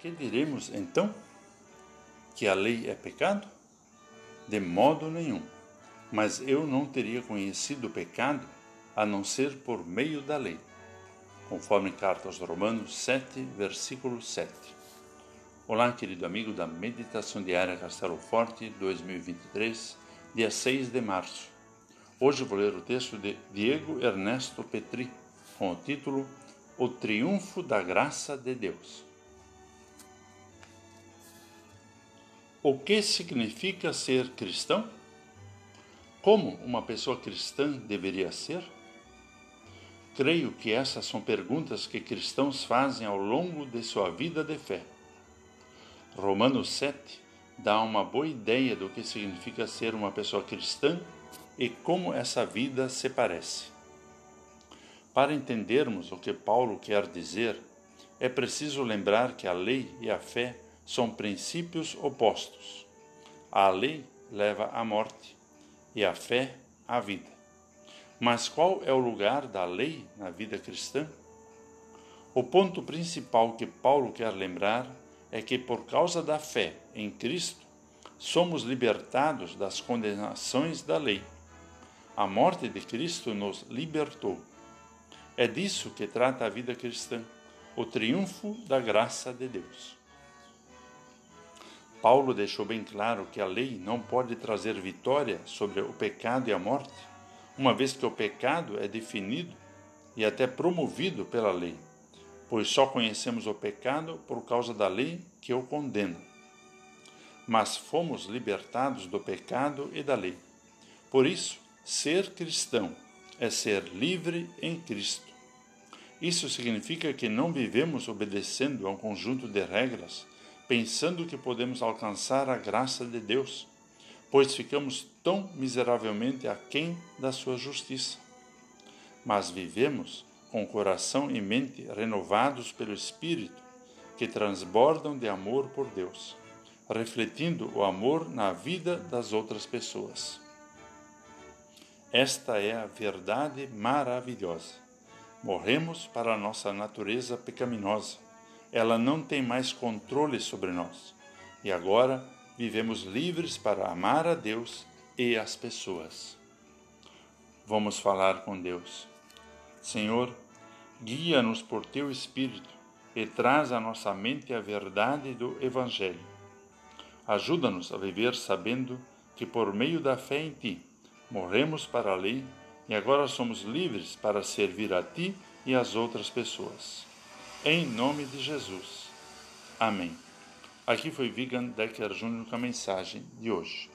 Que diremos então? Que a lei é pecado? De modo nenhum. Mas eu não teria conhecido o pecado a não ser por meio da lei. Conforme carta aos Romanos 7, versículo 7. Olá, querido amigo da Meditação Diária Castelo Forte 2023, dia 6 de março. Hoje vou ler o texto de Diego Ernesto Petri, com o título O Triunfo da Graça de Deus. O que significa ser cristão? Como uma pessoa cristã deveria ser? Creio que essas são perguntas que cristãos fazem ao longo de sua vida de fé. Romanos 7 dá uma boa ideia do que significa ser uma pessoa cristã e como essa vida se parece. Para entendermos o que Paulo quer dizer, é preciso lembrar que a lei e a fé são princípios opostos. A lei leva à morte e a fé à vida. Mas qual é o lugar da lei na vida cristã? O ponto principal que Paulo quer lembrar é que, por causa da fé em Cristo, somos libertados das condenações da lei. A morte de Cristo nos libertou. É disso que trata a vida cristã, o triunfo da graça de Deus. Paulo deixou bem claro que a lei não pode trazer vitória sobre o pecado e a morte, uma vez que o pecado é definido e até promovido pela lei, pois só conhecemos o pecado por causa da lei que o condena. Mas fomos libertados do pecado e da lei. Por isso, ser cristão é ser livre em Cristo. Isso significa que não vivemos obedecendo a um conjunto de regras pensando que podemos alcançar a graça de Deus, pois ficamos tão miseravelmente aquém da sua justiça. Mas vivemos com coração e mente renovados pelo Espírito, que transbordam de amor por Deus, refletindo o amor na vida das outras pessoas. Esta é a verdade maravilhosa. Morremos para a nossa natureza pecaminosa ela não tem mais controle sobre nós. E agora vivemos livres para amar a Deus e as pessoas. Vamos falar com Deus. Senhor, guia-nos por teu Espírito e traz à nossa mente a verdade do Evangelho. Ajuda-nos a viver sabendo que por meio da fé em Ti morremos para a lei e agora somos livres para servir a Ti e às outras pessoas. Em nome de Jesus. Amém. Aqui foi Vigan Decker Júnior com a mensagem de hoje.